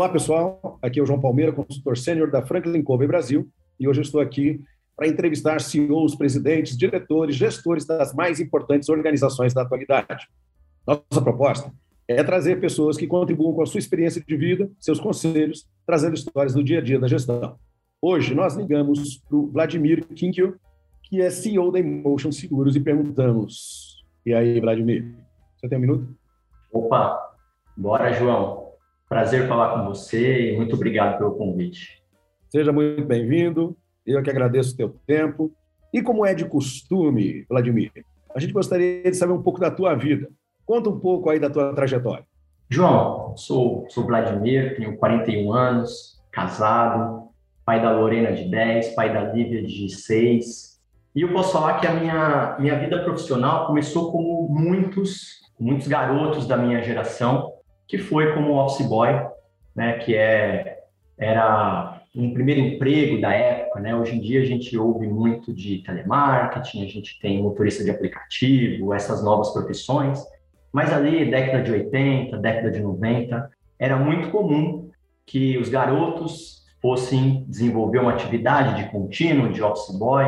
Olá, pessoal. Aqui é o João Palmeira, consultor sênior da Franklin Covey Brasil, e hoje eu estou aqui para entrevistar CEOs, presidentes, diretores, gestores das mais importantes organizações da atualidade. Nossa proposta é trazer pessoas que contribuam com a sua experiência de vida, seus conselhos, trazendo histórias do dia a dia da gestão. Hoje nós ligamos para o Vladimir Kinkio, que é CEO da Emotion Seguros, e perguntamos: E aí, Vladimir, você tem um minuto? Opa, bora, João. Prazer falar com você e muito obrigado pelo convite. Seja muito bem-vindo. Eu que agradeço o teu tempo. E como é de costume, Vladimir, a gente gostaria de saber um pouco da tua vida. Conta um pouco aí da tua trajetória. João, sou, sou Vladimir, tenho 41 anos, casado, pai da Lorena de 10, pai da Lívia de 6. E eu posso falar que a minha, minha vida profissional começou como muitos, muitos garotos da minha geração, que foi como office boy, né, que é era um primeiro emprego da época, né? Hoje em dia a gente ouve muito de telemarketing, a gente tem motorista de aplicativo, essas novas profissões, mas ali década de 80, década de 90, era muito comum que os garotos fossem desenvolver uma atividade de contínuo, de office boy,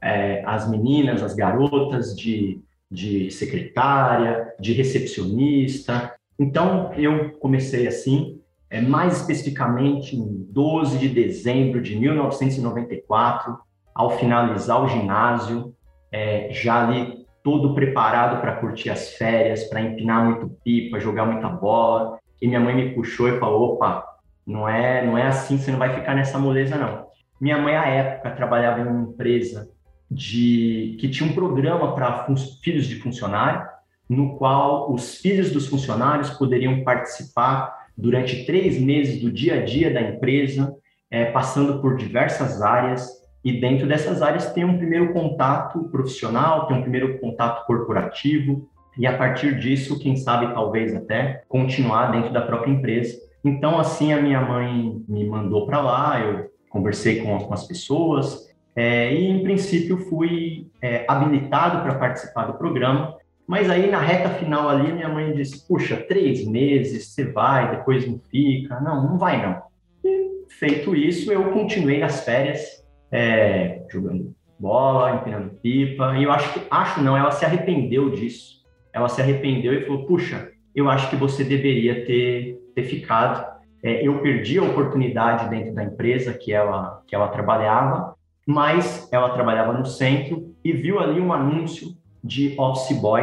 é, as meninas, as garotas de, de secretária, de recepcionista, então, eu comecei assim, é, mais especificamente em 12 de dezembro de 1994, ao finalizar o ginásio, é, já ali todo preparado para curtir as férias, para empinar muito pipa, jogar muita bola. E minha mãe me puxou e falou: opa, não é, não é assim, você não vai ficar nessa moleza, não. Minha mãe, à época, trabalhava em uma empresa de que tinha um programa para filhos de funcionário, no qual os filhos dos funcionários poderiam participar durante três meses do dia a dia da empresa, é, passando por diversas áreas, e dentro dessas áreas tem um primeiro contato profissional, tem um primeiro contato corporativo, e a partir disso, quem sabe, talvez até continuar dentro da própria empresa. Então, assim, a minha mãe me mandou para lá, eu conversei com, com as pessoas, é, e em princípio fui é, habilitado para participar do programa, mas aí na reta final ali, minha mãe disse: Puxa, três meses, você vai, depois não fica. Não, não vai não. E feito isso, eu continuei nas férias, é, jogando bola, empinando pipa. E eu acho que, acho não, ela se arrependeu disso. Ela se arrependeu e falou: Puxa, eu acho que você deveria ter, ter ficado. É, eu perdi a oportunidade dentro da empresa que ela, que ela trabalhava, mas ela trabalhava no centro e viu ali um anúncio de office boy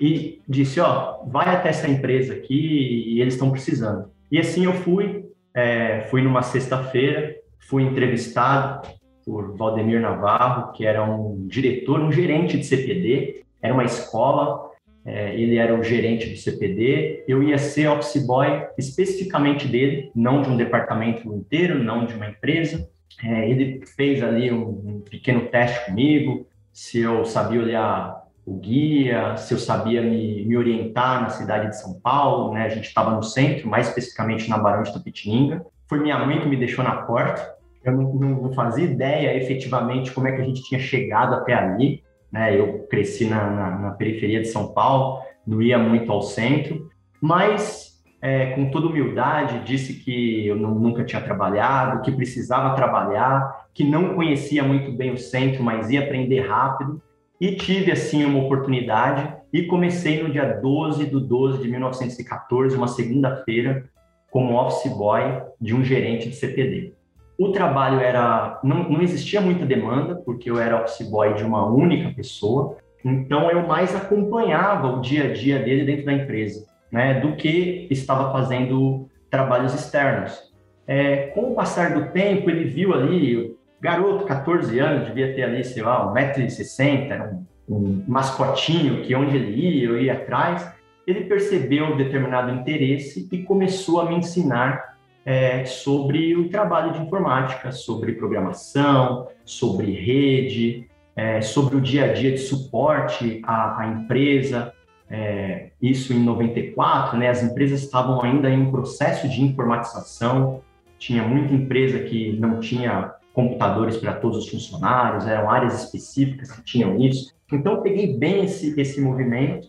e disse, ó, vai até essa empresa aqui e eles estão precisando. E assim eu fui, é, fui numa sexta-feira, fui entrevistado por Valdemir Navarro, que era um diretor, um gerente de CPD, era uma escola, é, ele era o gerente do CPD, eu ia ser office boy especificamente dele, não de um departamento inteiro, não de uma empresa. É, ele fez ali um, um pequeno teste comigo, se eu sabia olhar o guia, se eu sabia me, me orientar na cidade de São Paulo, né? A gente estava no centro, mais especificamente na Barão de Tapetininga. Foi minha mãe que me deixou na porta. Eu não, não, fazia ideia efetivamente como é que a gente tinha chegado até ali. Né? Eu cresci na, na, na periferia de São Paulo, não ia muito ao centro, mas é, com toda humildade disse que eu não, nunca tinha trabalhado, que precisava trabalhar, que não conhecia muito bem o centro, mas ia aprender rápido e tive, assim, uma oportunidade e comecei no dia 12 de 12 de 1914, uma segunda-feira, como office boy de um gerente de CPD. O trabalho era... Não, não existia muita demanda, porque eu era office boy de uma única pessoa, então eu mais acompanhava o dia a dia dele dentro da empresa, né, do que estava fazendo trabalhos externos. É, com o passar do tempo, ele viu ali, garoto, 14 anos, devia ter ali, sei lá, 1,60m, um, um mascotinho que onde ele ia, eu ia atrás. Ele percebeu um determinado interesse e começou a me ensinar é, sobre o trabalho de informática, sobre programação, sobre rede, é, sobre o dia a dia de suporte à, à empresa. É, isso em 94, né, as empresas estavam ainda em um processo de informatização, tinha muita empresa que não tinha computadores para todos os funcionários, eram áreas específicas que tinham isso. Então, eu peguei bem esse, esse movimento,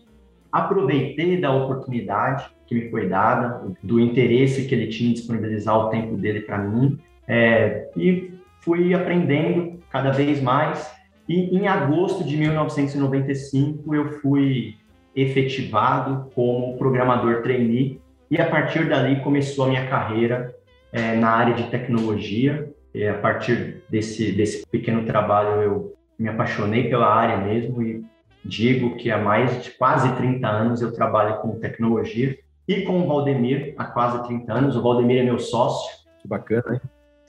aproveitei da oportunidade que me foi dada, do interesse que ele tinha em disponibilizar o tempo dele para mim, é, e fui aprendendo cada vez mais. E em agosto de 1995, eu fui efetivado como programador trainee, e a partir dali começou a minha carreira é, na área de tecnologia. E a partir desse, desse pequeno trabalho, eu me apaixonei pela área mesmo e digo que há mais de quase 30 anos eu trabalho com tecnologia e com o Valdemir há quase 30 anos. O Valdemir é meu sócio. Que bacana, hein?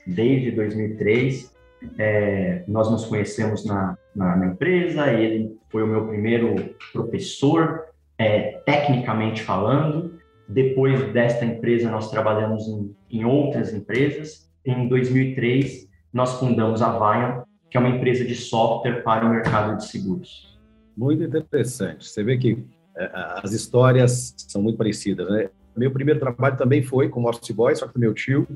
Desde 2003. É, nós nos conhecemos na, na, na, empresa, ele foi o meu primeiro professor, é, tecnicamente falando. Depois desta empresa, nós trabalhamos em, em outras empresas. Em 2003, nós fundamos a Vion, que é uma empresa de software para o mercado de seguros. Muito interessante. Você vê que é, as histórias são muito parecidas, né? Meu primeiro trabalho também foi com office boy, só que meu tio,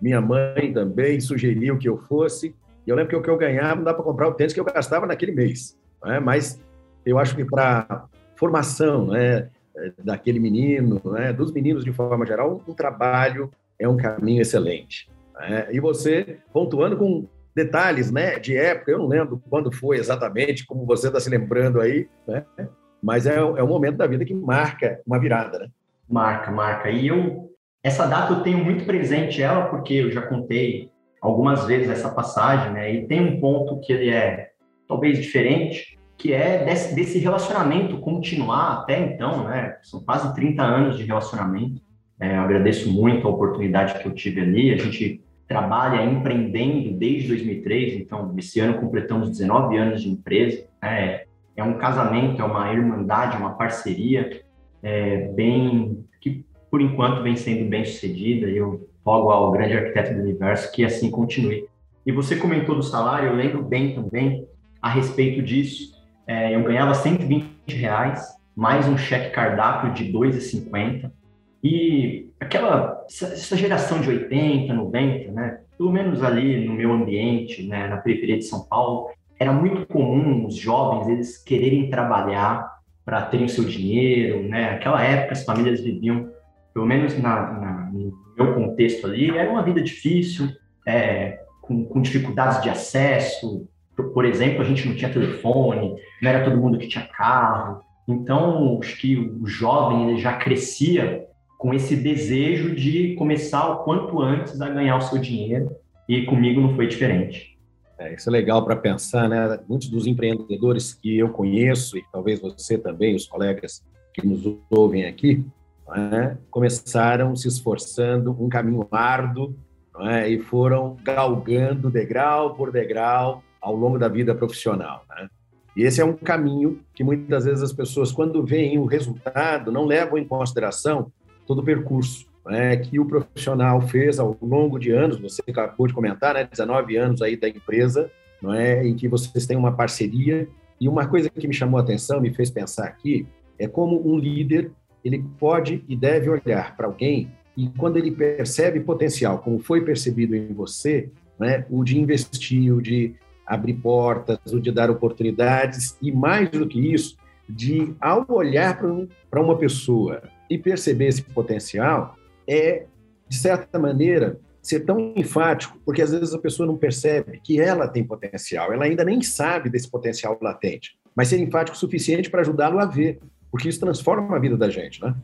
minha mãe também sugeriu que eu fosse. E eu lembro que o que eu ganhava não dá para comprar o tênis que eu gastava naquele mês. Né? Mas eu acho que para formação, né? Eh, daquele menino, né, dos meninos de forma geral, um trabalho é um caminho excelente. Né? E você, pontuando com detalhes né, de época, eu não lembro quando foi exatamente, como você está se lembrando aí, né? mas é, é um momento da vida que marca uma virada. Né? Marca, marca. E eu, essa data eu tenho muito presente ela, porque eu já contei algumas vezes essa passagem, né? e tem um ponto que ele é talvez diferente, que é desse, desse, relacionamento continuar até então, né? São quase 30 anos de relacionamento. É, eu agradeço muito a oportunidade que eu tive ali. A gente trabalha empreendendo desde 2003, então esse ano completamos 19 anos de empresa. É, é um casamento, é uma irmandade, uma parceria é, bem que por enquanto vem sendo bem sucedida. E eu rogo ao grande arquiteto do universo que assim continue. E você comentou do salário, eu lembro bem também a respeito disso. É, eu ganhava 120 reais, mais um cheque cardápio de 2,50. E aquela essa geração de 80, 90, né? Pelo menos ali no meu ambiente, né, na periferia de São Paulo, era muito comum os jovens eles quererem trabalhar para terem o seu dinheiro, né? Aquela época as famílias viviam, pelo menos na, na no meu contexto ali, era uma vida difícil, é, com, com dificuldades de acesso, por exemplo, a gente não tinha telefone, não era todo mundo que tinha carro. Então, acho que o jovem ele já crescia com esse desejo de começar o quanto antes a ganhar o seu dinheiro, e comigo não foi diferente. É, isso é legal para pensar, né? Muitos dos empreendedores que eu conheço, e talvez você também, os colegas que nos ouvem aqui, é? começaram se esforçando um caminho árduo é? e foram galgando degrau por degrau ao longo da vida profissional. Né? E esse é um caminho que muitas vezes as pessoas, quando veem o resultado, não levam em consideração todo o percurso né, que o profissional fez ao longo de anos. Você acabou de comentar, né, 19 anos aí da empresa, não é, em que vocês têm uma parceria. E uma coisa que me chamou a atenção, me fez pensar aqui, é como um líder ele pode e deve olhar para alguém e quando ele percebe potencial, como foi percebido em você, né, o de investir, o de abrir portas, o de dar oportunidades e, mais do que isso, de, ao olhar para uma pessoa e perceber esse potencial, é, de certa maneira, ser tão enfático, porque às vezes a pessoa não percebe que ela tem potencial, ela ainda nem sabe desse potencial latente, mas ser enfático o suficiente para ajudá-lo a ver, porque isso transforma a vida da gente, né?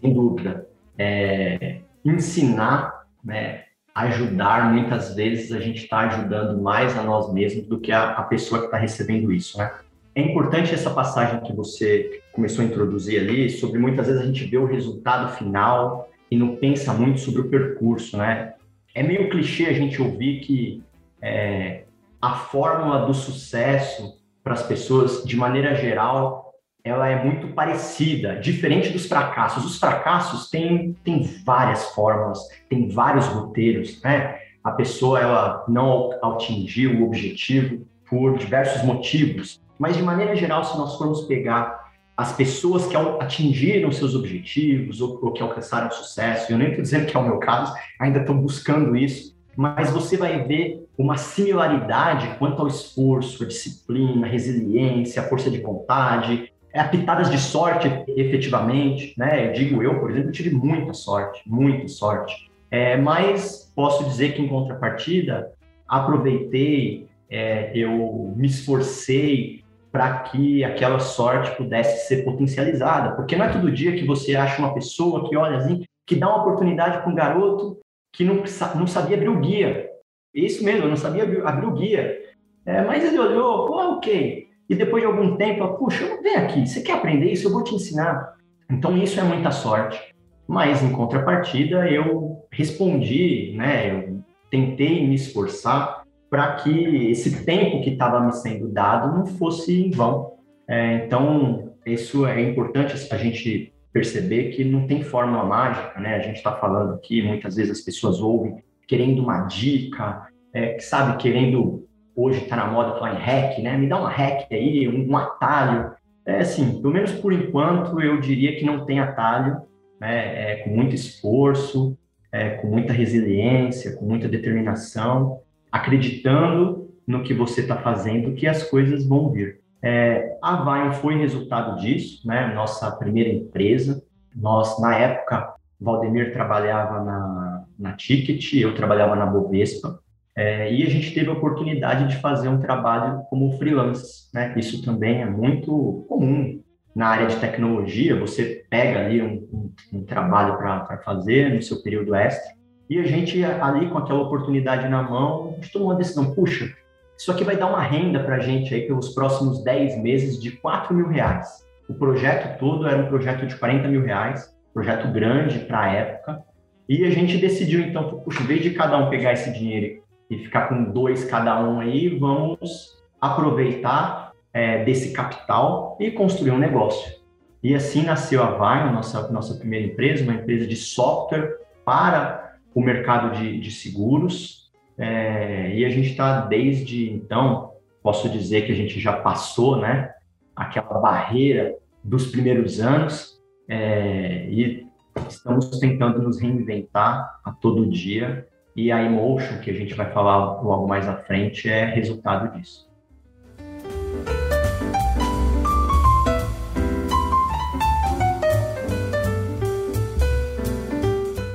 Sem dúvida. É, ensinar né, ajudar, muitas vezes a gente está ajudando mais a nós mesmos do que a, a pessoa que está recebendo isso, né? É importante essa passagem que você começou a introduzir ali, sobre muitas vezes a gente vê o resultado final e não pensa muito sobre o percurso, né? É meio clichê a gente ouvir que é, a fórmula do sucesso para as pessoas, de maneira geral, ela é muito parecida, diferente dos fracassos. Os fracassos têm, têm várias formas, tem vários roteiros, né? A pessoa ela não atingiu o objetivo por diversos motivos, mas de maneira geral, se nós formos pegar as pessoas que atingiram seus objetivos ou, ou que alcançaram sucesso, eu nem estou dizendo que é o meu caso, ainda estão buscando isso, mas você vai ver uma similaridade quanto ao esforço, a disciplina, a resiliência, a força de vontade, é, pitadas de sorte, efetivamente, né? Eu digo eu, por exemplo, tive muita sorte, muita sorte. É, mas posso dizer que, em contrapartida, aproveitei, é, eu me esforcei para que aquela sorte pudesse ser potencializada, porque não é todo dia que você acha uma pessoa que olha assim, que dá uma oportunidade para um garoto que não, não sabia abrir o guia. Isso mesmo, eu não sabia abrir o guia. É, mas ele olhou, pô, ok. E depois de algum tempo, puxa, vem aqui, você quer aprender isso? Eu vou te ensinar. Então isso é muita sorte. Mas em contrapartida, eu respondi, né? Eu tentei me esforçar para que esse tempo que estava me sendo dado não fosse em vão. É, então, isso é importante a gente perceber que não tem fórmula mágica, né? A gente está falando aqui, muitas vezes as pessoas ouvem querendo uma dica, é, sabe, querendo, hoje está na moda falar em hack, né? Me dá uma hack aí, um, um atalho. É assim, pelo menos por enquanto, eu diria que não tem atalho, né? É, com muito esforço, é, com muita resiliência, com muita determinação, acreditando no que você está fazendo, que as coisas vão vir. É, a Vine foi resultado disso, né? Nossa primeira empresa. Nós, na época, Valdemir trabalhava na, na Ticket, eu trabalhava na Bovespa, é, e a gente teve a oportunidade de fazer um trabalho como freelance, né? Isso também é muito comum na área de tecnologia. Você pega ali um, um, um trabalho para fazer no seu período extra, e a gente ali com aquela oportunidade na mão, a gente tomou uma decisão, puxa, isso aqui vai dar uma renda para a gente aí pelos próximos 10 meses de 4 mil reais. O projeto todo era um projeto de 40 mil reais, projeto grande para a época. E a gente decidiu, então, puxa, em vez de cada um pegar esse dinheiro e ficar com dois cada um aí, vamos aproveitar é, desse capital e construir um negócio. E assim nasceu a Vine, nossa, nossa primeira empresa, uma empresa de software para o mercado de, de seguros, é, e a gente está desde então, posso dizer que a gente já passou, né, aquela barreira dos primeiros anos é, e estamos tentando nos reinventar a todo dia. E a Emotion, que a gente vai falar logo mais à frente, é resultado disso.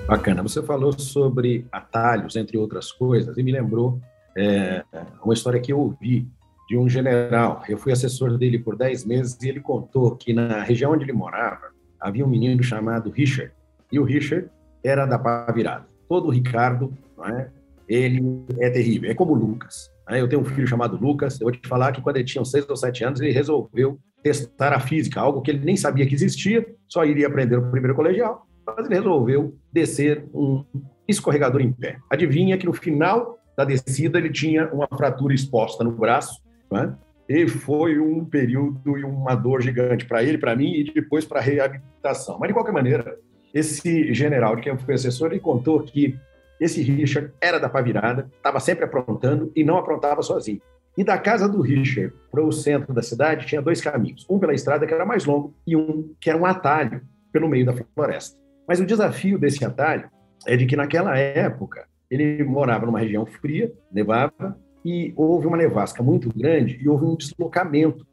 Bacana. Você falou sobre atalhos, entre outras coisas, e me lembrou é, uma história que eu ouvi de um general. Eu fui assessor dele por 10 meses e ele contou que na região onde ele morava havia um menino chamado Richard. E o Richard era da pá virada. Todo Ricardo, é? ele é terrível. É como o Lucas. É? Eu tenho um filho chamado Lucas. Eu vou te falar que quando ele tinha 6 ou 7 anos, ele resolveu testar a física, algo que ele nem sabia que existia, só iria aprender no primeiro colegial mas ele resolveu descer um escorregador em pé. Adivinha que no final da descida ele tinha uma fratura exposta no braço, né? e foi um período e uma dor gigante para ele, para mim e depois para a reabilitação. Mas de qualquer maneira, esse general de quem eu fui assessor, ele contou que esse Richard era da pavirada, estava sempre aprontando e não aprontava sozinho. E da casa do Richard para o centro da cidade tinha dois caminhos, um pela estrada que era mais longo e um que era um atalho pelo meio da floresta. Mas o desafio desse atalho é de que naquela época ele morava numa região fria, nevava, e houve uma nevasca muito grande e houve um deslocamento.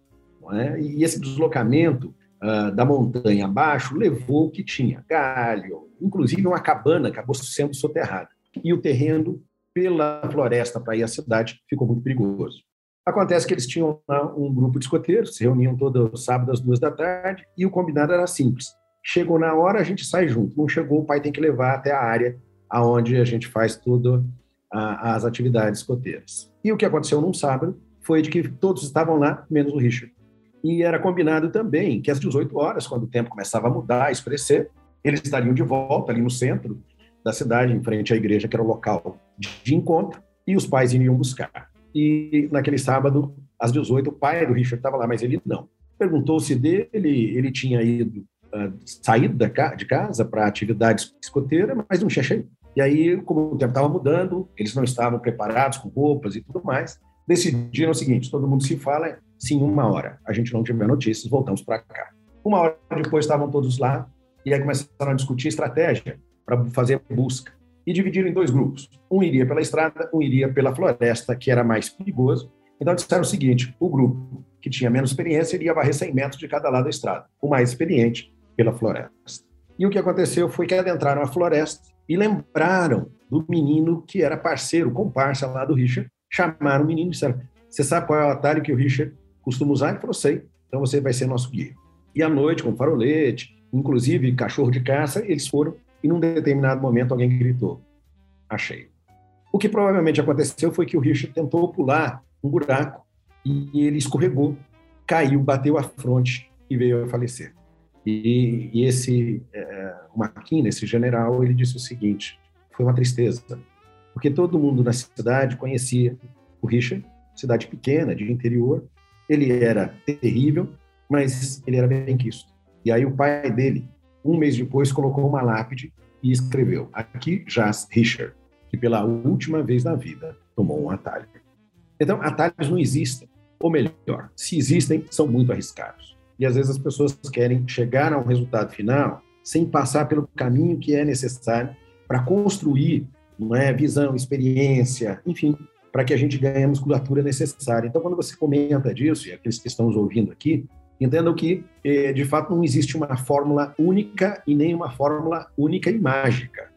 É? E esse deslocamento uh, da montanha abaixo levou o que tinha, galho, inclusive uma cabana acabou sendo soterrada. E o terreno pela floresta para ir à cidade ficou muito perigoso. Acontece que eles tinham lá um grupo de escoteiros, se reuniam todo sábado às duas da tarde, e o combinado era simples: Chegou na hora, a gente sai junto. Não chegou, o pai tem que levar até a área aonde a gente faz tudo as atividades escoteiras. E o que aconteceu num sábado foi de que todos estavam lá, menos o Richard. E era combinado também que às 18 horas, quando o tempo começava a mudar, a escurecer, eles estariam de volta ali no centro da cidade, em frente à igreja, que era o local de encontro, e os pais iriam buscar. E naquele sábado, às 18, o pai do Richard estava lá, mas ele não. perguntou-se dele, ele tinha ido, uh, saído da, de casa para atividades escoteira, mas não tinha cheio. E aí, como o tempo estava mudando, eles não estavam preparados com roupas e tudo mais, decidiram o seguinte: todo mundo se fala, se em uma hora a gente não tiver notícias, voltamos para cá. Uma hora depois estavam todos lá, e aí começaram a discutir estratégia para fazer busca. E dividiram em dois grupos. Um iria pela estrada, um iria pela floresta, que era mais perigoso. Então disseram o seguinte: o grupo que tinha menos experiência iria varrer 100 metros de cada lado da estrada, o mais experiente pela floresta. E o que aconteceu foi que adentraram a floresta e lembraram do menino que era parceiro, comparsa lá do Richard, chamaram o menino e disseram: Você sabe qual é o atalho que o Richard costuma usar? Ele falou: Sei, então você vai ser nosso guia. E à noite, com farolete, inclusive cachorro de caça, eles foram e num determinado momento alguém gritou: Achei. O que provavelmente aconteceu foi que o Richard tentou pular um buraco e ele escorregou, caiu, bateu a fronte e veio a falecer. E, e esse é, Maquina, esse general, ele disse o seguinte: foi uma tristeza, porque todo mundo na cidade conhecia o Richard, cidade pequena, de interior. Ele era terrível, mas ele era bem quisto. E aí o pai dele, um mês depois, colocou uma lápide e escreveu: Aqui jaz Richard, que pela última vez na vida tomou um atalho. Então, atalhos não existem. Ou melhor, se existem, são muito arriscados. E às vezes as pessoas querem chegar a um resultado final sem passar pelo caminho que é necessário para construir não é, visão, experiência, enfim, para que a gente ganhe a musculatura necessária. Então, quando você comenta disso, e aqueles que estão nos ouvindo aqui, entendam que, eh, de fato, não existe uma fórmula única e nem uma fórmula única e mágica.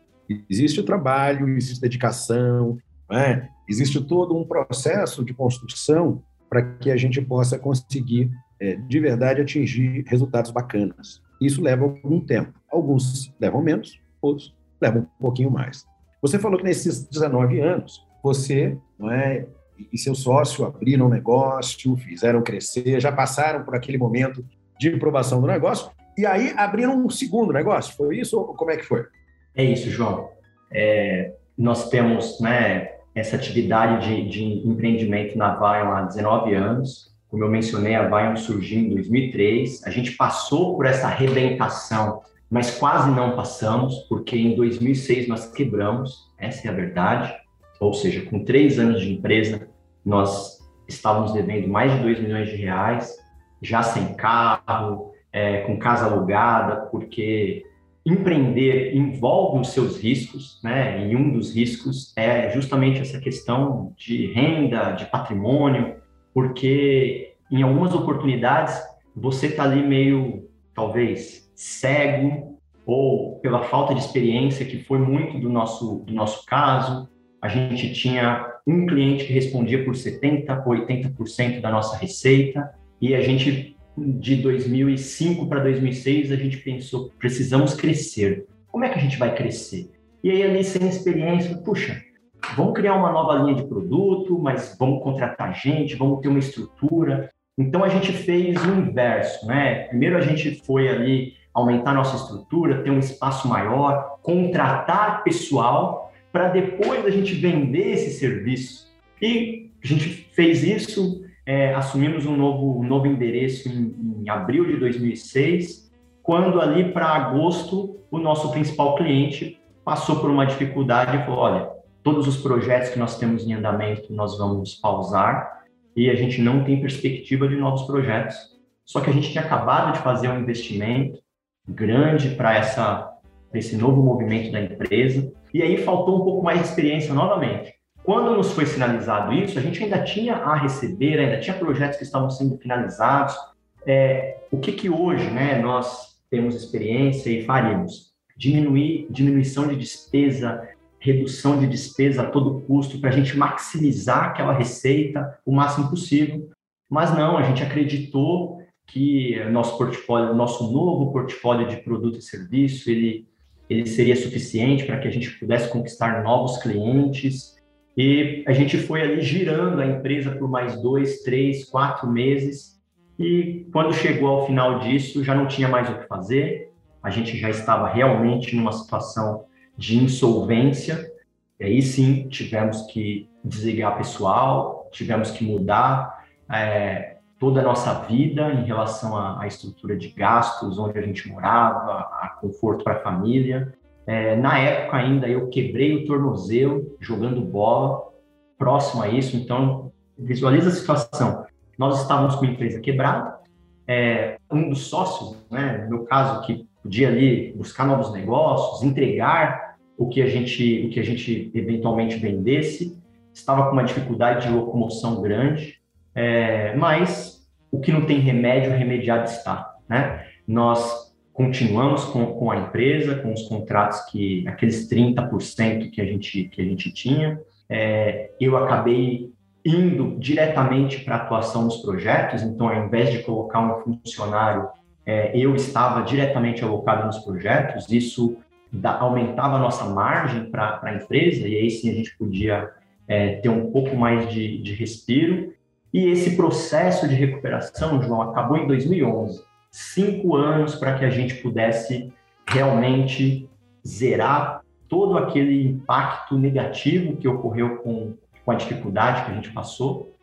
Existe o trabalho, existe dedicação, é? existe todo um processo de construção para que a gente possa conseguir, é, de verdade, atingir resultados bacanas. Isso leva algum tempo. Alguns levam menos, outros levam um pouquinho mais. Você falou que nesses 19 anos, você não é, e seu sócio abriram um negócio, fizeram crescer, já passaram por aquele momento de aprovação do negócio, e aí abriram um segundo negócio. Foi isso ou como é que foi? É isso, João. É, nós temos né, essa atividade de, de empreendimento na Vion há 19 anos. Como eu mencionei, a Vion surgiu em 2003. A gente passou por essa arrebentação, mas quase não passamos, porque em 2006 nós quebramos, essa é a verdade. Ou seja, com três anos de empresa, nós estávamos devendo mais de 2 milhões de reais, já sem carro, é, com casa alugada, porque empreender envolve os seus riscos, né? E um dos riscos é justamente essa questão de renda, de patrimônio, porque em algumas oportunidades você está ali meio, talvez, cego ou pela falta de experiência, que foi muito do nosso, do nosso caso. A gente tinha um cliente que respondia por 70%, 80% da nossa receita, e a gente de 2005 para 2006, a gente pensou, precisamos crescer. Como é que a gente vai crescer? E aí, ali, sem experiência, puxa, vamos criar uma nova linha de produto, mas vamos contratar gente, vamos ter uma estrutura. Então, a gente fez o inverso, né? Primeiro, a gente foi ali aumentar nossa estrutura, ter um espaço maior, contratar pessoal, para depois a gente vender esse serviço. E a gente fez isso, é, assumimos um novo, um novo endereço em, em abril de 2006, quando ali para agosto o nosso principal cliente passou por uma dificuldade e falou: olha, todos os projetos que nós temos em andamento nós vamos pausar e a gente não tem perspectiva de novos projetos. Só que a gente tinha acabado de fazer um investimento grande para essa esse novo movimento da empresa e aí faltou um pouco mais de experiência novamente. Quando nos foi sinalizado isso, a gente ainda tinha a receber, ainda tinha projetos que estavam sendo finalizados. É, o que que hoje, né, nós temos experiência e faríamos? Diminuir, diminuição de despesa, redução de despesa a todo custo para a gente maximizar aquela receita o máximo possível. Mas não, a gente acreditou que nosso portfólio, nosso novo portfólio de produto e serviço, ele, ele seria suficiente para que a gente pudesse conquistar novos clientes e a gente foi ali girando a empresa por mais dois, três, quatro meses. E quando chegou ao final disso, já não tinha mais o que fazer. A gente já estava realmente numa situação de insolvência. E aí sim tivemos que desligar pessoal, tivemos que mudar é, toda a nossa vida em relação à, à estrutura de gastos, onde a gente morava, a conforto para a família. É, na época ainda eu quebrei o tornozelo jogando bola, próximo a isso, então visualiza a situação. Nós estávamos com uma empresa quebrada, é, um dos sócios, né, no meu caso, que podia ali buscar novos negócios, entregar o que a gente, o que a gente eventualmente vendesse, estava com uma dificuldade de locomoção grande, é, mas o que não tem remédio, remediado está, né? Nós continuamos com, com a empresa, com os contratos que, aqueles 30% que a gente, que a gente tinha. É, eu acabei indo diretamente para a atuação nos projetos, então, ao invés de colocar um funcionário, é, eu estava diretamente alocado nos projetos, isso da, aumentava a nossa margem para a empresa, e aí sim a gente podia é, ter um pouco mais de, de respiro. E esse processo de recuperação, João, acabou em 2011 cinco anos para que a gente pudesse realmente zerar todo aquele impacto negativo que ocorreu com, com a dificuldade que a gente passou.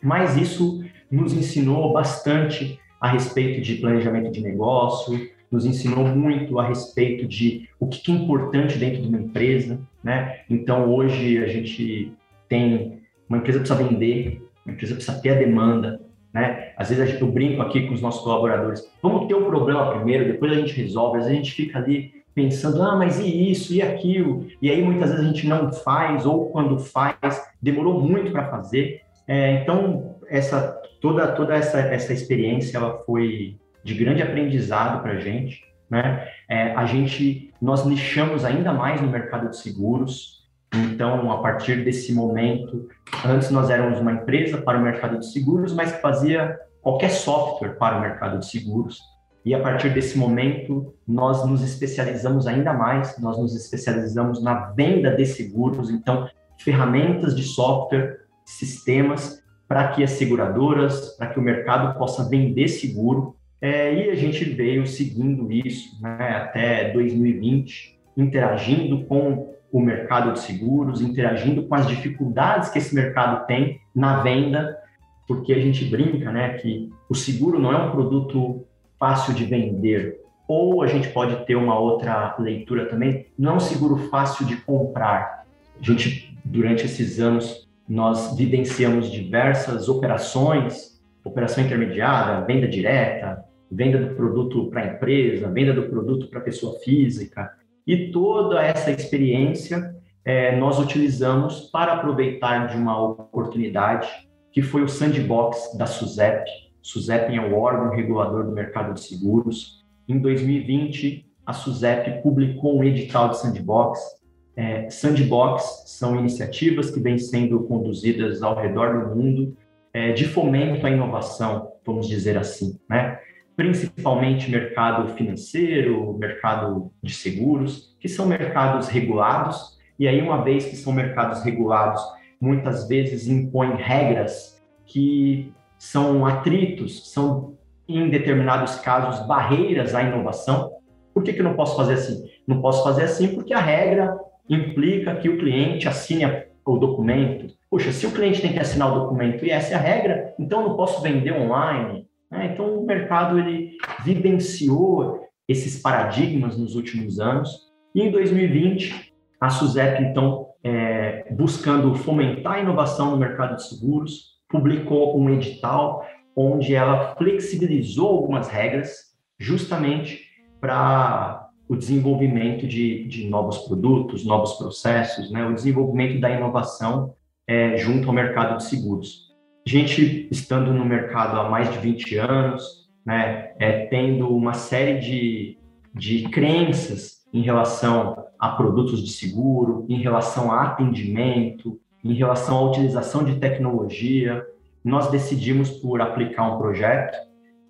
Mas isso nos ensinou bastante a respeito de planejamento de negócio, nos ensinou muito a respeito de o que é importante dentro de uma empresa, né? Então hoje a gente tem uma empresa precisa vender, uma empresa precisa ter a demanda, né? Às vezes eu brinco aqui com os nossos colaboradores, vamos ter o um problema primeiro, depois a gente resolve. Às vezes a gente fica ali pensando, ah, mas e isso, e aquilo? E aí muitas vezes a gente não faz, ou quando faz, demorou muito para fazer. É, então, essa, toda, toda essa, essa experiência ela foi de grande aprendizado para a gente. Né? É, a gente, nós nichamos ainda mais no mercado de seguros, então, a partir desse momento, antes nós éramos uma empresa para o mercado de seguros, mas que fazia qualquer software para o mercado de seguros. E a partir desse momento, nós nos especializamos ainda mais, nós nos especializamos na venda de seguros, então, ferramentas de software, sistemas, para que as seguradoras, para que o mercado possa vender seguro. É, e a gente veio seguindo isso né, até 2020, interagindo com o mercado de seguros, interagindo com as dificuldades que esse mercado tem na venda, porque a gente brinca, né, que o seguro não é um produto fácil de vender. Ou a gente pode ter uma outra leitura também, não é um seguro fácil de comprar. A gente, durante esses anos, nós vivenciamos diversas operações, operação intermediária, venda direta, venda do produto para a empresa, venda do produto para a pessoa física, e toda essa experiência é, nós utilizamos para aproveitar de uma oportunidade que foi o sandbox da SUSEP. SUSEP é o órgão regulador do mercado de seguros. Em 2020, a SUSEP publicou um edital de sandbox. É, sandbox são iniciativas que vêm sendo conduzidas ao redor do mundo é, de fomento à inovação, vamos dizer assim, né? principalmente mercado financeiro, mercado de seguros, que são mercados regulados, e aí, uma vez que são mercados regulados, muitas vezes impõem regras que são atritos, são, em determinados casos, barreiras à inovação. Por que, que eu não posso fazer assim? Não posso fazer assim porque a regra implica que o cliente assine o documento. Poxa, se o cliente tem que assinar o documento e essa é a regra, então eu não posso vender online, né? Então, o mercado ele vivenciou esses paradigmas nos últimos anos. E em 2020, a SUSEP, então, é, buscando fomentar a inovação no mercado de seguros, publicou um edital onde ela flexibilizou algumas regras justamente para o desenvolvimento de, de, novos produtos, novos processos, né? o desenvolvimento da inovação é, junto ao mercado de seguros gente estando no mercado há mais de 20 anos, né, é, tendo uma série de, de crenças em relação a produtos de seguro, em relação a atendimento, em relação à utilização de tecnologia, nós decidimos por aplicar um projeto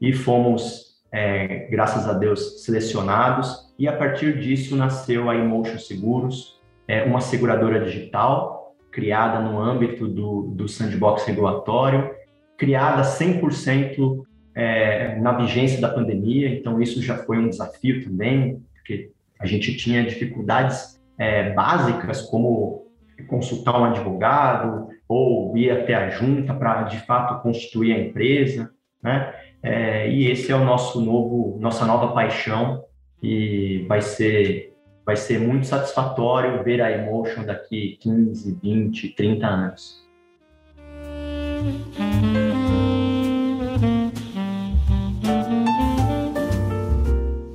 e fomos, é, graças a Deus, selecionados. E a partir disso nasceu a Emotion Seguros, é, uma seguradora digital criada no âmbito do, do sandbox regulatório, criada 100% é, na vigência da pandemia, então isso já foi um desafio também, porque a gente tinha dificuldades é, básicas, como consultar um advogado ou ir até a junta para, de fato, constituir a empresa. né? É, e esse é o nosso novo, nossa nova paixão e vai ser, vai ser muito satisfatório ver a Emotion daqui 15, 20, 30 anos.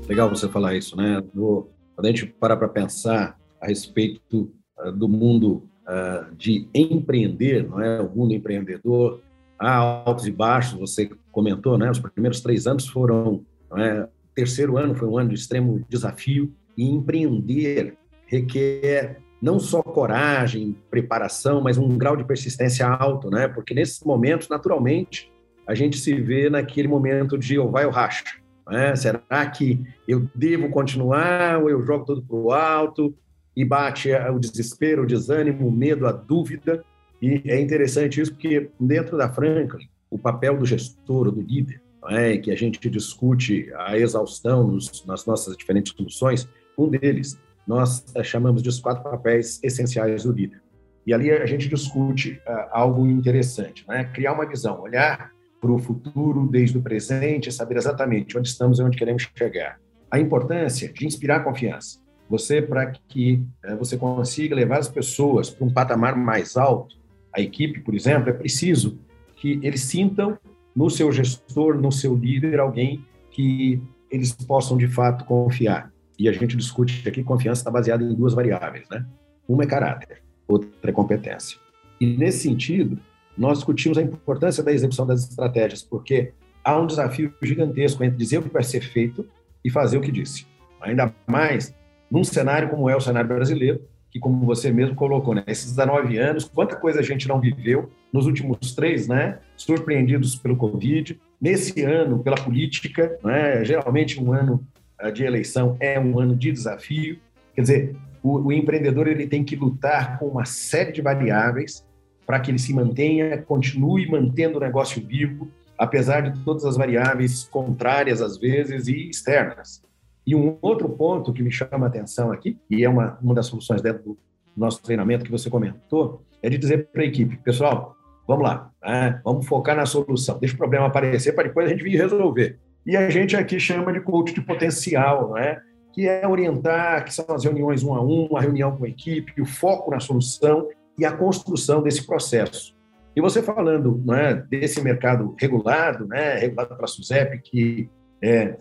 Legal você falar isso, né? quando a gente para para pensar a respeito uh, do mundo uh, de empreender, não é? O mundo empreendedor, há altos e baixos, você comentou, né? Os primeiros três anos foram, é? Terceiro ano foi um ano de extremo desafio e empreender requer não só coragem, preparação, mas um grau de persistência alto, né? Porque nesses momentos, naturalmente, a gente se vê naquele momento de ou vai ou racha. Né? Será que eu devo continuar ou eu jogo tudo para o alto? E bate o desespero, o desânimo, o medo, a dúvida. E é interessante isso porque dentro da Franklin, o papel do gestor, do líder, é, que a gente discute a exaustão nos, nas nossas diferentes soluções, um deles nós eh, chamamos de os quatro papéis essenciais do líder. E ali a gente discute uh, algo interessante, né? criar uma visão, olhar para o futuro desde o presente, saber exatamente onde estamos e onde queremos chegar. A importância de inspirar confiança. Você, para que uh, você consiga levar as pessoas para um patamar mais alto, a equipe, por exemplo, é preciso que eles sintam no seu gestor, no seu líder, alguém que eles possam de fato confiar. E a gente discute aqui confiança está baseada em duas variáveis, né? Uma é caráter, outra é competência. E nesse sentido, nós discutimos a importância da execução das estratégias, porque há um desafio gigantesco entre dizer o que vai ser feito e fazer o que disse. Ainda mais num cenário como é o cenário brasileiro, que como você mesmo colocou, né, esses 19 anos, quanta coisa a gente não viveu nos últimos três, né, surpreendidos pelo Covid, nesse ano pela política, né, geralmente um ano eh, de eleição é um ano de desafio. Quer dizer, o, o empreendedor ele tem que lutar com uma série de variáveis para que ele se mantenha, continue mantendo o negócio vivo, apesar de todas as variáveis contrárias às vezes e externas. E um outro ponto que me chama a atenção aqui, e é uma, uma das soluções dentro do nosso treinamento que você comentou, é de dizer para a equipe, pessoal, vamos lá, né? vamos focar na solução, deixa o problema aparecer para depois a gente vir resolver. E a gente aqui chama de coach de potencial, né? que é orientar, que são as reuniões um a um, a reunião com a equipe, o foco na solução e a construção desse processo. E você falando né, desse mercado regulado, né, regulado pela SUSEP, que é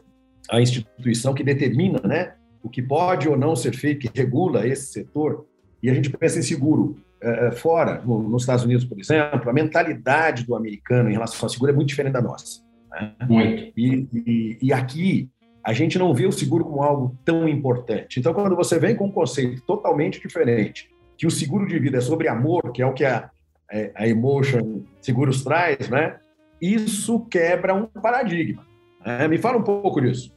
a instituição que determina né, o que pode ou não ser feito, que regula esse setor, e a gente pensa em seguro. É, fora, no, nos Estados Unidos, por exemplo, a mentalidade do americano em relação ao seguro é muito diferente da nossa. Né? Muito. E, e, e, aqui a gente não vê o seguro como algo tão importante. Então, quando você vem com um conceito totalmente diferente, que o seguro de vida é sobre amor, que é o que a, é, a Emotion Seguros traz, né? Isso quebra um paradigma. Né? Me fala um pouco disso.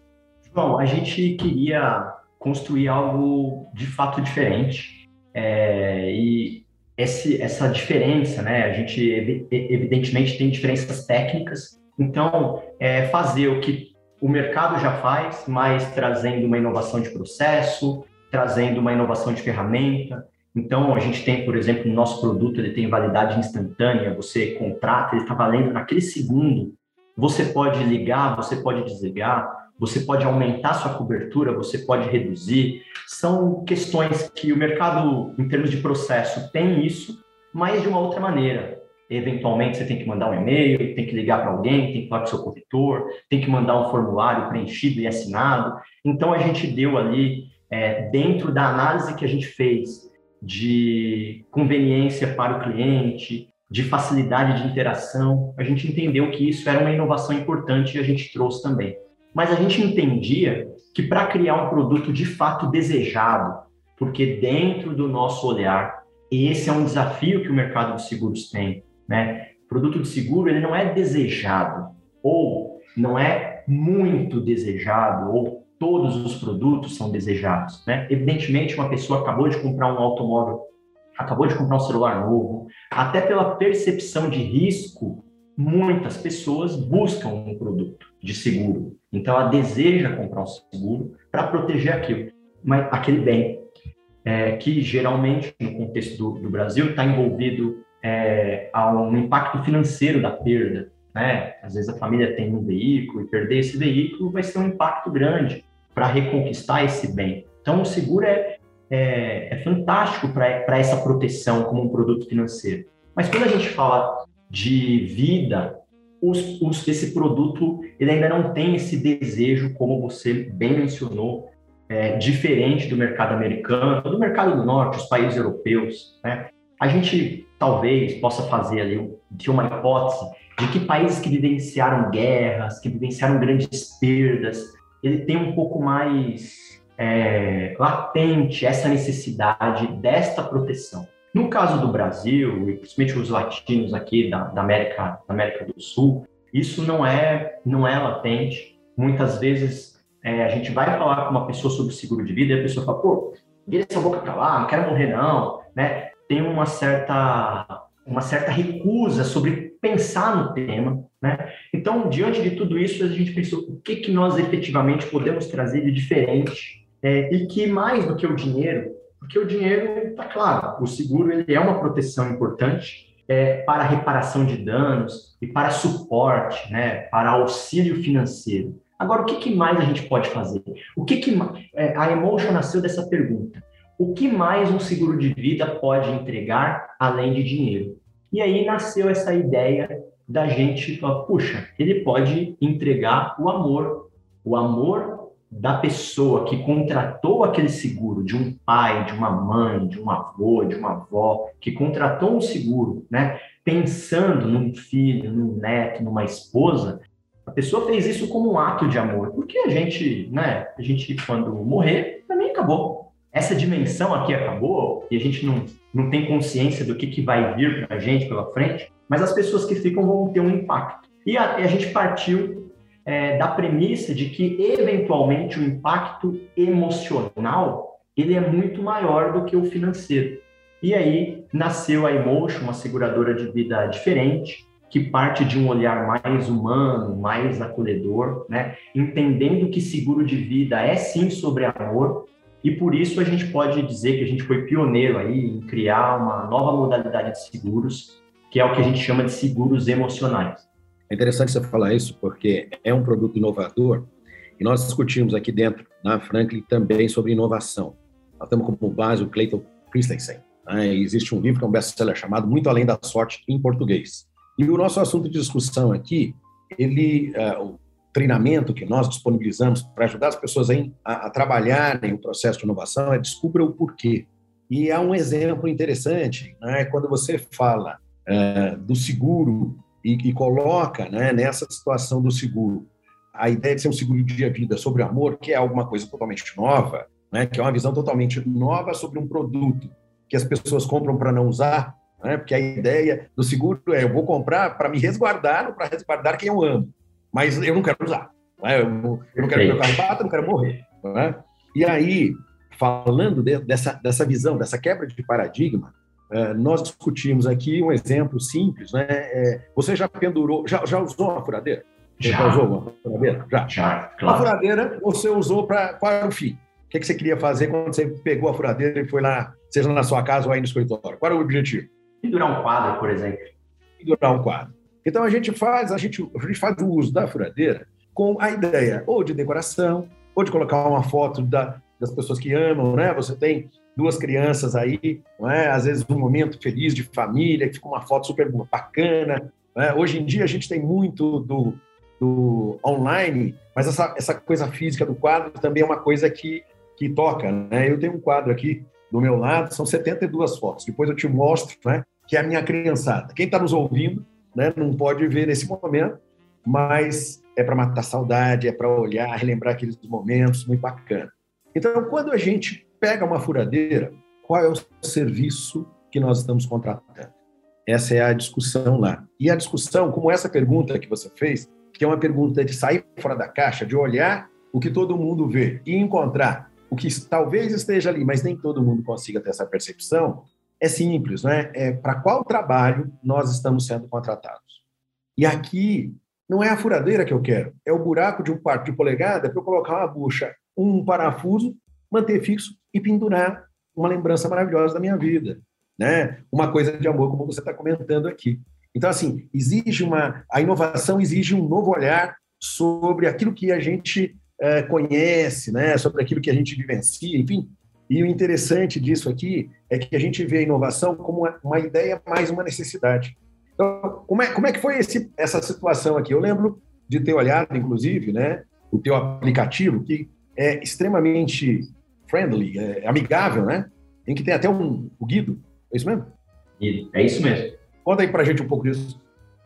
Bom, a gente queria construir algo de fato diferente. É, e esse, essa diferença, né? A gente evidentemente tem diferenças técnicas, então, é fazer o que o mercado já faz, mas trazendo uma inovação de processo, trazendo uma inovação de ferramenta. Então, a gente tem, por exemplo, no nosso produto, ele tem validade instantânea, você contrata, ele está valendo naquele segundo. Você pode ligar, você pode desligar, você pode aumentar sua cobertura, você pode reduzir. São questões que o mercado, em termos de processo, tem isso, mas de uma outra maneira eventualmente você tem que mandar um e-mail, tem que ligar para alguém, tem que falar com seu corretor, tem que mandar um formulário preenchido e assinado. Então, a gente deu ali, é, dentro da análise que a gente fez de conveniência para o cliente, de facilidade de interação, a gente entendeu que isso era uma inovação importante e a gente trouxe também. Mas a gente entendia que para criar um produto de fato desejado, porque dentro do nosso olhar, esse é um desafio que o mercado de seguros tem, né? produto de seguro ele não é desejado ou não é muito desejado ou todos os produtos são desejados, né? Evidentemente, uma pessoa acabou de comprar um automóvel, acabou de comprar um celular novo, até pela percepção de risco, muitas pessoas buscam um produto de seguro. Então, ela deseja comprar um seguro para proteger aquilo, mas aquele bem é, que geralmente no contexto do, do Brasil está envolvido é, a um impacto financeiro da perda. né? Às vezes a família tem um veículo e perder esse veículo vai ser um impacto grande para reconquistar esse bem. Então, o seguro é, é, é fantástico para essa proteção como um produto financeiro. Mas quando a gente fala de vida, os, os, esse produto ele ainda não tem esse desejo, como você bem mencionou, é, diferente do mercado americano, do mercado do norte, os países europeus. Né? A gente talvez possa fazer ali uma hipótese de que países que vivenciaram guerras, que vivenciaram grandes perdas, ele tem um pouco mais é, latente essa necessidade desta proteção. No caso do Brasil, e principalmente os latinos aqui da, da, América, da América do Sul, isso não é, não é latente. Muitas vezes é, a gente vai falar com uma pessoa sobre seguro de vida e a pessoa fala, pô, vira essa boca para lá, não quero morrer não, né? Tem uma certa, uma certa recusa sobre pensar no tema, né? Então, diante de tudo isso, a gente pensou o que, que nós efetivamente podemos trazer de diferente é, e que mais do que o dinheiro porque o dinheiro, está claro, o seguro ele é uma proteção importante é, para reparação de danos e para suporte, né, para auxílio financeiro. Agora, o que, que mais a gente pode fazer? O que, que é, a Emotion nasceu dessa pergunta? O que mais um seguro de vida pode entregar além de dinheiro? E aí nasceu essa ideia da gente puxa, ele pode entregar o amor, o amor da pessoa que contratou aquele seguro, de um pai, de uma mãe, de um avô, de uma avó, que contratou um seguro, né, pensando num filho, num neto, numa esposa, a pessoa fez isso como um ato de amor, porque a gente, né, a gente quando morrer, também acabou. Essa dimensão aqui acabou e a gente não, não tem consciência do que, que vai vir para a gente pela frente, mas as pessoas que ficam vão ter um impacto. E a, a gente partiu é, da premissa de que, eventualmente, o impacto emocional ele é muito maior do que o financeiro. E aí nasceu a Emotion, uma seguradora de vida diferente, que parte de um olhar mais humano, mais acolhedor, né? entendendo que seguro de vida é sim sobre amor, e por isso a gente pode dizer que a gente foi pioneiro aí em criar uma nova modalidade de seguros, que é o que a gente chama de seguros emocionais. É interessante você falar isso, porque é um produto inovador e nós discutimos aqui dentro, na Franklin, também sobre inovação. Nós temos como base o Clayton Christensen. Né? Existe um livro que é um best-seller chamado Muito Além da Sorte, em português. E o nosso assunto de discussão aqui, ele, uh, o treinamento que nós disponibilizamos para ajudar as pessoas a, a, a trabalharem o processo de inovação é descubra o porquê. E há um exemplo interessante, né? quando você fala uh, do seguro e, e coloca né, nessa situação do seguro a ideia de ser um seguro de vida sobre amor, que é alguma coisa totalmente nova, né, que é uma visão totalmente nova sobre um produto que as pessoas compram para não usar, né, porque a ideia do seguro é eu vou comprar para me resguardar, para resguardar quem eu amo, mas eu não quero usar. Né, eu, eu, não quero que meu carro bata, eu não quero morrer. Né? E aí, falando de, dessa, dessa visão, dessa quebra de paradigma, nós discutimos aqui um exemplo simples, né? É, você já pendurou, já, já usou uma furadeira? Já. já usou uma furadeira? Já. Já, claro. A furadeira você usou para qual era o fim? O que, que você queria fazer quando você pegou a furadeira e foi lá, seja na sua casa ou aí no escritório? Qual era o objetivo? Pendurar um quadro, por exemplo. Pendurar um quadro. Então a gente faz, a gente, a gente faz o uso da furadeira com a ideia ou de decoração, ou de colocar uma foto da, das pessoas que amam, né? Você tem duas crianças aí, é? às vezes um momento feliz de família, que fica uma foto super bacana. É? Hoje em dia a gente tem muito do, do online, mas essa, essa coisa física do quadro também é uma coisa que, que toca. Né? Eu tenho um quadro aqui do meu lado, são 72 fotos. Depois eu te mostro, né? que é a minha criançada. Quem está nos ouvindo né, não pode ver nesse momento, mas é para matar saudade, é para olhar, relembrar aqueles momentos, muito bacana. Então, quando a gente pega uma furadeira, qual é o serviço que nós estamos contratando? Essa é a discussão lá. E a discussão, como essa pergunta que você fez, que é uma pergunta de sair fora da caixa, de olhar o que todo mundo vê e encontrar o que talvez esteja ali, mas nem todo mundo consiga ter essa percepção, é simples, né? É para qual trabalho nós estamos sendo contratados. E aqui não é a furadeira que eu quero, é o buraco de um quarto de polegada para eu colocar uma bucha, um parafuso, manter fixo e pendurar uma lembrança maravilhosa da minha vida, né? Uma coisa de amor, como você está comentando aqui. Então, assim, exige uma. A inovação exige um novo olhar sobre aquilo que a gente é, conhece, né? sobre aquilo que a gente vivencia, enfim. E o interessante disso aqui é que a gente vê a inovação como uma, ideia mais uma necessidade. Então, como é, como é que foi esse, essa situação aqui? Eu lembro de ter olhado, inclusive, né, o teu aplicativo, que é extremamente friendly, é amigável, né? Em que tem até um, o Guido. É isso mesmo? É isso mesmo. Conta aí pra gente um pouco disso.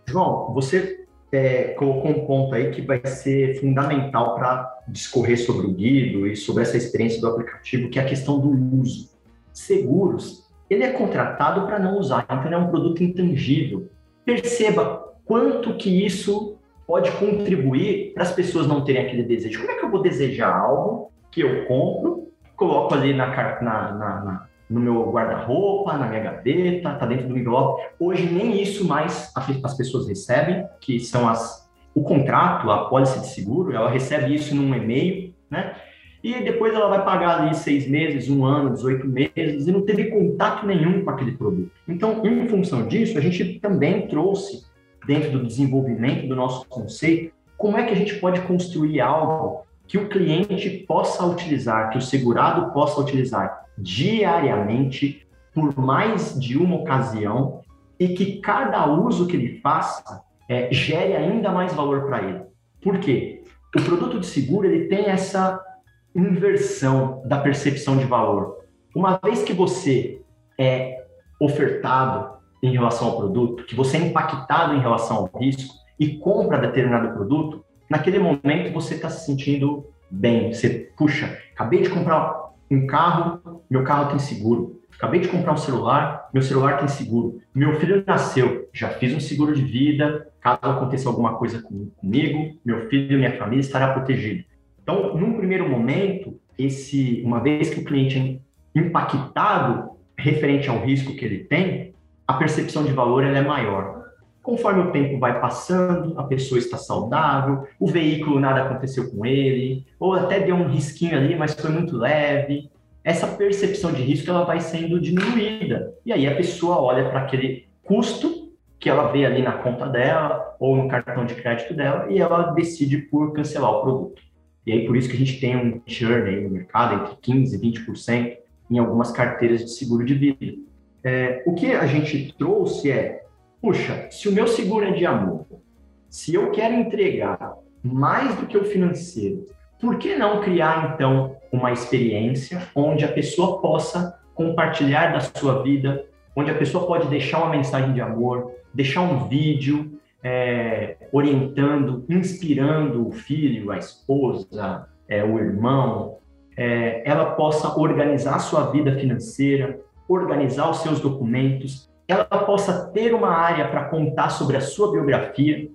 João, você é, colocou um ponto aí que vai ser fundamental para discorrer sobre o Guido e sobre essa experiência do aplicativo, que é a questão do uso. Seguros, ele é contratado para não usar, então ele é um produto intangível. Perceba quanto que isso pode contribuir para as pessoas não terem aquele desejo. Como é que eu vou desejar algo que eu compro, coloco ali na, na, na, no meu guarda-roupa, na minha gaveta, tá dentro do envelope. Hoje nem isso mais as pessoas recebem, que são as o contrato, a pólice de seguro, ela recebe isso num e-mail, né? E depois ela vai pagar ali seis meses, um ano, 18 meses, e não teve contato nenhum com aquele produto. Então, em função disso, a gente também trouxe, dentro do desenvolvimento do nosso conceito, como é que a gente pode construir algo que o cliente possa utilizar, que o segurado possa utilizar diariamente por mais de uma ocasião e que cada uso que ele faça é, gere ainda mais valor para ele. Por quê? O produto de seguro ele tem essa inversão da percepção de valor. Uma vez que você é ofertado em relação ao produto, que você é impactado em relação ao risco e compra determinado produto, naquele momento você está se sentindo bem. Você, puxa, acabei de comprar um carro, meu carro tem seguro. Acabei de comprar um celular, meu celular tem seguro. Meu filho nasceu, já fiz um seguro de vida. Caso aconteça alguma coisa com, comigo, meu filho e minha família estará protegido. Então, num primeiro momento, esse, uma vez que o cliente é impactado referente ao risco que ele tem, a percepção de valor ela é maior. Conforme o tempo vai passando, a pessoa está saudável, o veículo nada aconteceu com ele, ou até deu um risquinho ali, mas foi muito leve. Essa percepção de risco ela vai sendo diminuída. E aí a pessoa olha para aquele custo que ela vê ali na conta dela ou no cartão de crédito dela e ela decide por cancelar o produto. E aí por isso que a gente tem um churn no mercado entre 15% e 20% em algumas carteiras de seguro de vida. É, o que a gente trouxe é puxa, se o meu seguro é de amor, se eu quero entregar mais do que o financeiro, por que não criar então uma experiência onde a pessoa possa compartilhar da sua vida, onde a pessoa pode deixar uma mensagem de amor, deixar um vídeo é, orientando, inspirando o filho, a esposa, é, o irmão, é, ela possa organizar a sua vida financeira, organizar os seus documentos, ela possa ter uma área para contar sobre a sua biografia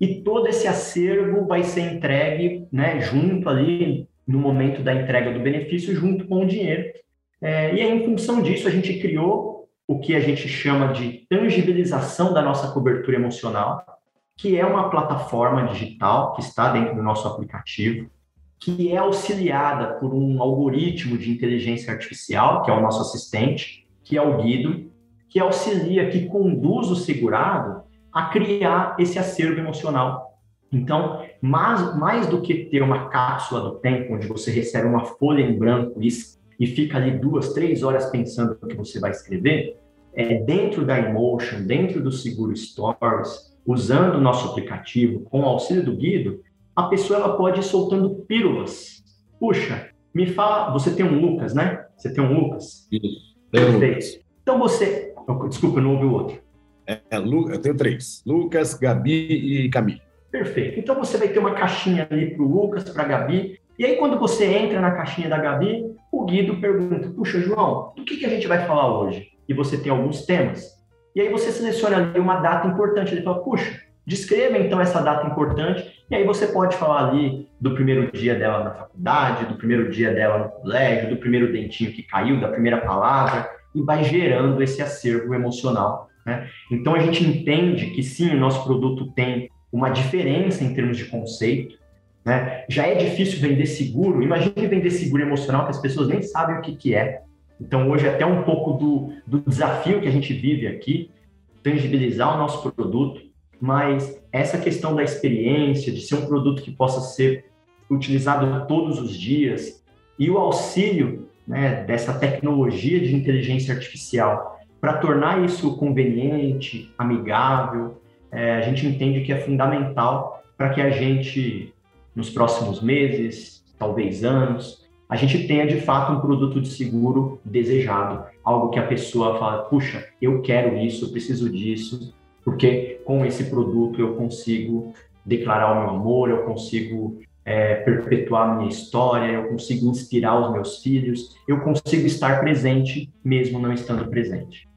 e todo esse acervo vai ser entregue, né, junto ali no momento da entrega do benefício, junto com o dinheiro. É, e aí, em função disso, a gente criou o que a gente chama de tangibilização da nossa cobertura emocional, que é uma plataforma digital que está dentro do nosso aplicativo, que é auxiliada por um algoritmo de inteligência artificial, que é o nosso assistente, que é o Guido, que auxilia, que conduz o segurado a criar esse acervo emocional. Então, mais, mais do que ter uma cápsula do tempo, onde você recebe uma folha em branco e, e fica ali duas, três horas pensando no que você vai escrever, é, dentro da Emotion, dentro do Seguro Stories, usando o nosso aplicativo, com o auxílio do Guido, a pessoa ela pode ir soltando pílulas. Puxa, me fala, você tem um Lucas, né? Você tem um Lucas? Isso. Perfeito. Então você Desculpa, não ouvi o outro. É, é eu tenho três: Lucas, Gabi e Camille. Perfeito. Então você vai ter uma caixinha ali para o Lucas, para a Gabi. E aí, quando você entra na caixinha da Gabi, o Guido pergunta: Puxa, João, do que, que a gente vai falar hoje? E você tem alguns temas. E aí você seleciona ali uma data importante. Ele fala: Puxa, descreva então essa data importante. E aí você pode falar ali do primeiro dia dela na faculdade, do primeiro dia dela no colégio, do primeiro dentinho que caiu, da primeira palavra e vai gerando esse acervo emocional. Né? Então a gente entende que sim, o nosso produto tem uma diferença em termos de conceito. Né? Já é difícil vender seguro. Imagine vender seguro emocional que as pessoas nem sabem o que, que é. Então hoje é até um pouco do, do desafio que a gente vive aqui. tangibilizar o nosso produto, mas essa questão da experiência, de ser um produto que possa ser utilizado todos os dias e o auxílio né, dessa tecnologia de inteligência artificial para tornar isso conveniente, amigável, é, a gente entende que é fundamental para que a gente, nos próximos meses, talvez anos, a gente tenha de fato um produto de seguro desejado, algo que a pessoa fala, puxa, eu quero isso, eu preciso disso, porque com esse produto eu consigo declarar o meu amor, eu consigo é, perpetuar minha história, eu consigo inspirar os meus filhos, eu consigo estar presente mesmo não estando presente.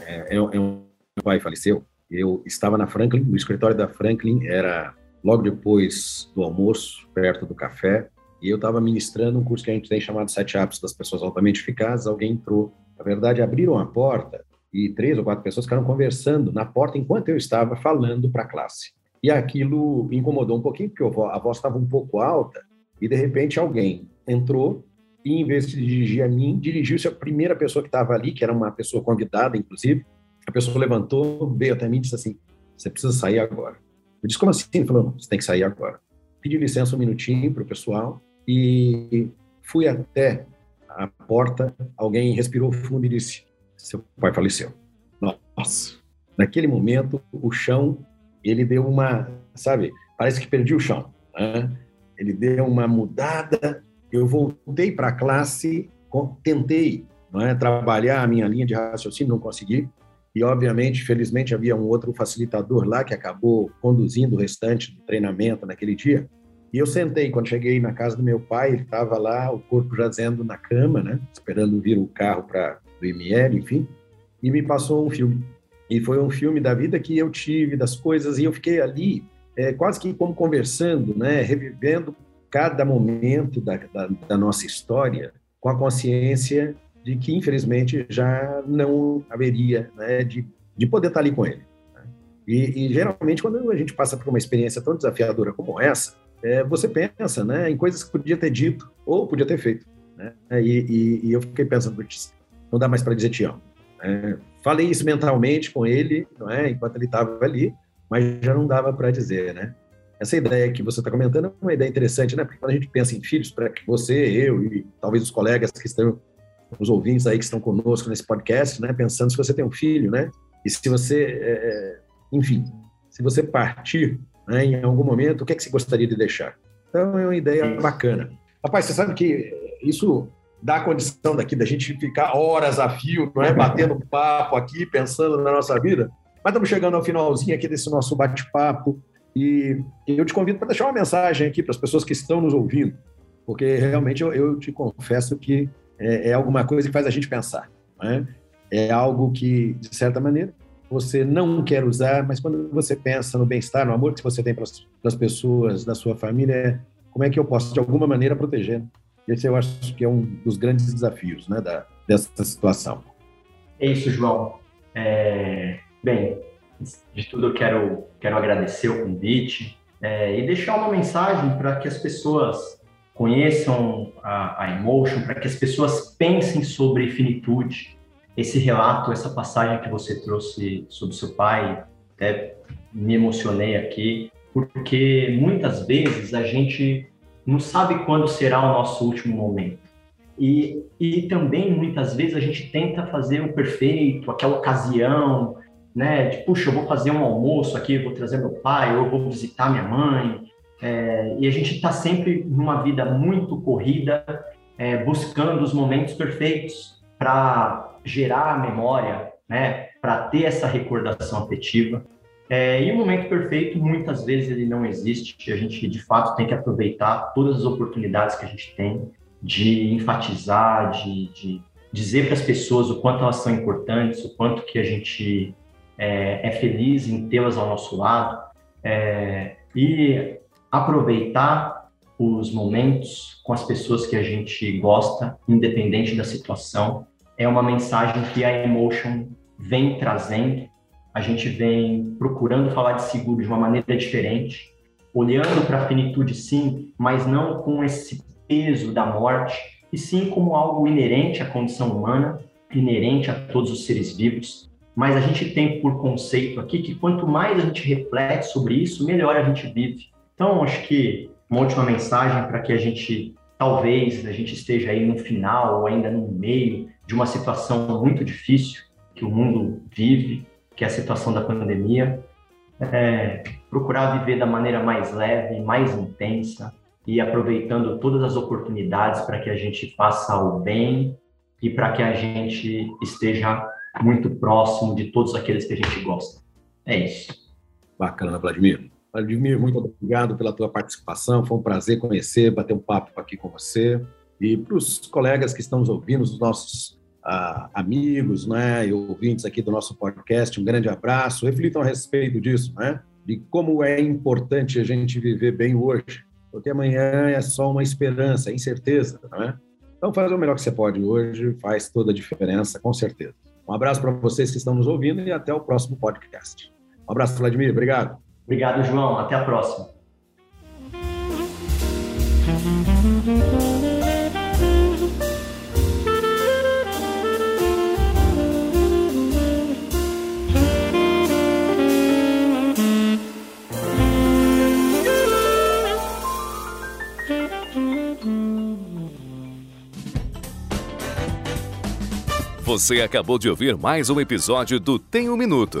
É, eu, eu, meu pai faleceu, eu estava na Franklin, no escritório da Franklin, era logo depois do almoço, perto do café, e eu estava ministrando um curso que a gente tem chamado Sete Hábitos das Pessoas Altamente Eficazes. Alguém entrou na verdade, abriram a porta e três ou quatro pessoas ficaram conversando na porta enquanto eu estava falando para a classe. E aquilo incomodou um pouquinho, porque a voz estava um pouco alta, e de repente alguém entrou e, em vez de dirigir a mim, dirigiu-se à primeira pessoa que estava ali, que era uma pessoa convidada, inclusive. A pessoa levantou, veio até mim e disse assim: Você precisa sair agora. Eu disse: Como assim? Ele falou: Você tem que sair agora. Pedi licença um minutinho para o pessoal e fui até a porta, alguém respirou fundo e disse: Seu pai faleceu. Nossa. Naquele momento, o chão, ele deu uma, sabe, parece que perdi o chão. Né? Ele deu uma mudada. Eu voltei para a classe, tentei é, trabalhar a minha linha de raciocínio, não consegui. E, obviamente, felizmente, havia um outro facilitador lá que acabou conduzindo o restante do treinamento naquele dia. E eu sentei, quando cheguei na casa do meu pai, ele estava lá, o corpo jazendo na cama, né, esperando vir o carro para do IML, enfim, e me passou um filme. E foi um filme da vida que eu tive, das coisas, e eu fiquei ali, é, quase que como conversando, né, revivendo cada momento da, da, da nossa história, com a consciência de que, infelizmente, já não haveria né, de, de poder estar ali com ele. Né. E, e geralmente, quando a gente passa por uma experiência tão desafiadora como essa, é, você pensa né, em coisas que podia ter dito ou podia ter feito. Né? E, e, e eu fiquei pensando, não dá mais para dizer te amo. É, falei isso mentalmente com ele, não é, enquanto ele estava ali, mas já não dava para dizer, né? Essa ideia que você está comentando é uma ideia interessante, né? Porque quando a gente pensa em filhos, para que você, eu e talvez os colegas que estão, os ouvintes aí que estão conosco nesse podcast, né? Pensando se você tem um filho, né? E se você, é, é enfim, se você partir né, em algum momento, o que é que você gostaria de deixar? Então, é uma ideia bacana. Rapaz, você sabe que isso dá a condição daqui da gente ficar horas a fio, não é? batendo papo aqui, pensando na nossa vida. Mas estamos chegando ao finalzinho aqui desse nosso bate-papo e eu te convido para deixar uma mensagem aqui para as pessoas que estão nos ouvindo, porque realmente eu, eu te confesso que é, é, alguma coisa que faz a gente pensar. É? é algo que, de certa maneira, você não quer usar, mas quando você pensa no bem-estar, no amor que você tem para as pessoas da sua família, como é que eu posso, de alguma maneira, proteger? Esse eu acho que é um dos grandes desafios né, da, dessa situação. É isso, João. É, bem, de tudo eu quero, quero agradecer o convite é, e deixar uma mensagem para que as pessoas conheçam a, a Emotion, para que as pessoas pensem sobre finitude, esse relato, essa passagem que você trouxe sobre seu pai, até me emocionei aqui, porque muitas vezes a gente não sabe quando será o nosso último momento. E, e também, muitas vezes, a gente tenta fazer o perfeito, aquela ocasião, né? De, puxa, eu vou fazer um almoço aqui, vou trazer meu pai, ou eu vou visitar minha mãe. É, e a gente está sempre numa vida muito corrida, é, buscando os momentos perfeitos para gerar a memória, né, para ter essa recordação afetiva. É, e o momento perfeito, muitas vezes, ele não existe. A gente, de fato, tem que aproveitar todas as oportunidades que a gente tem de enfatizar, de, de dizer para as pessoas o quanto elas são importantes, o quanto que a gente é, é feliz em tê-las ao nosso lado. É, e aproveitar os momentos com as pessoas que a gente gosta, independente da situação, é uma mensagem que a Emotion vem trazendo. A gente vem procurando falar de seguro de uma maneira diferente, olhando para a finitude sim, mas não com esse peso da morte, e sim como algo inerente à condição humana, inerente a todos os seres vivos. Mas a gente tem por conceito aqui que quanto mais a gente reflete sobre isso, melhor a gente vive. Então, acho que uma última mensagem para que a gente, talvez, a gente esteja aí no final ou ainda no meio de uma situação muito difícil que o mundo vive, que é a situação da pandemia, é procurar viver da maneira mais leve, mais intensa e aproveitando todas as oportunidades para que a gente faça o bem e para que a gente esteja muito próximo de todos aqueles que a gente gosta. É isso. Bacana, Vladimir. Vladimir, muito obrigado pela tua participação. Foi um prazer conhecer, bater um papo aqui com você. E para os colegas que estão nos ouvindo, os nossos ah, amigos né, e ouvintes aqui do nosso podcast, um grande abraço. Reflitam a respeito disso, né? de como é importante a gente viver bem hoje, porque amanhã é só uma esperança, incerteza. Né? Então, faz o melhor que você pode hoje, faz toda a diferença, com certeza. Um abraço para vocês que estão nos ouvindo e até o próximo podcast. Um abraço, Vladimir. Obrigado. Obrigado, João. Até a próxima. Você acabou de ouvir mais um episódio do Tem um Minuto.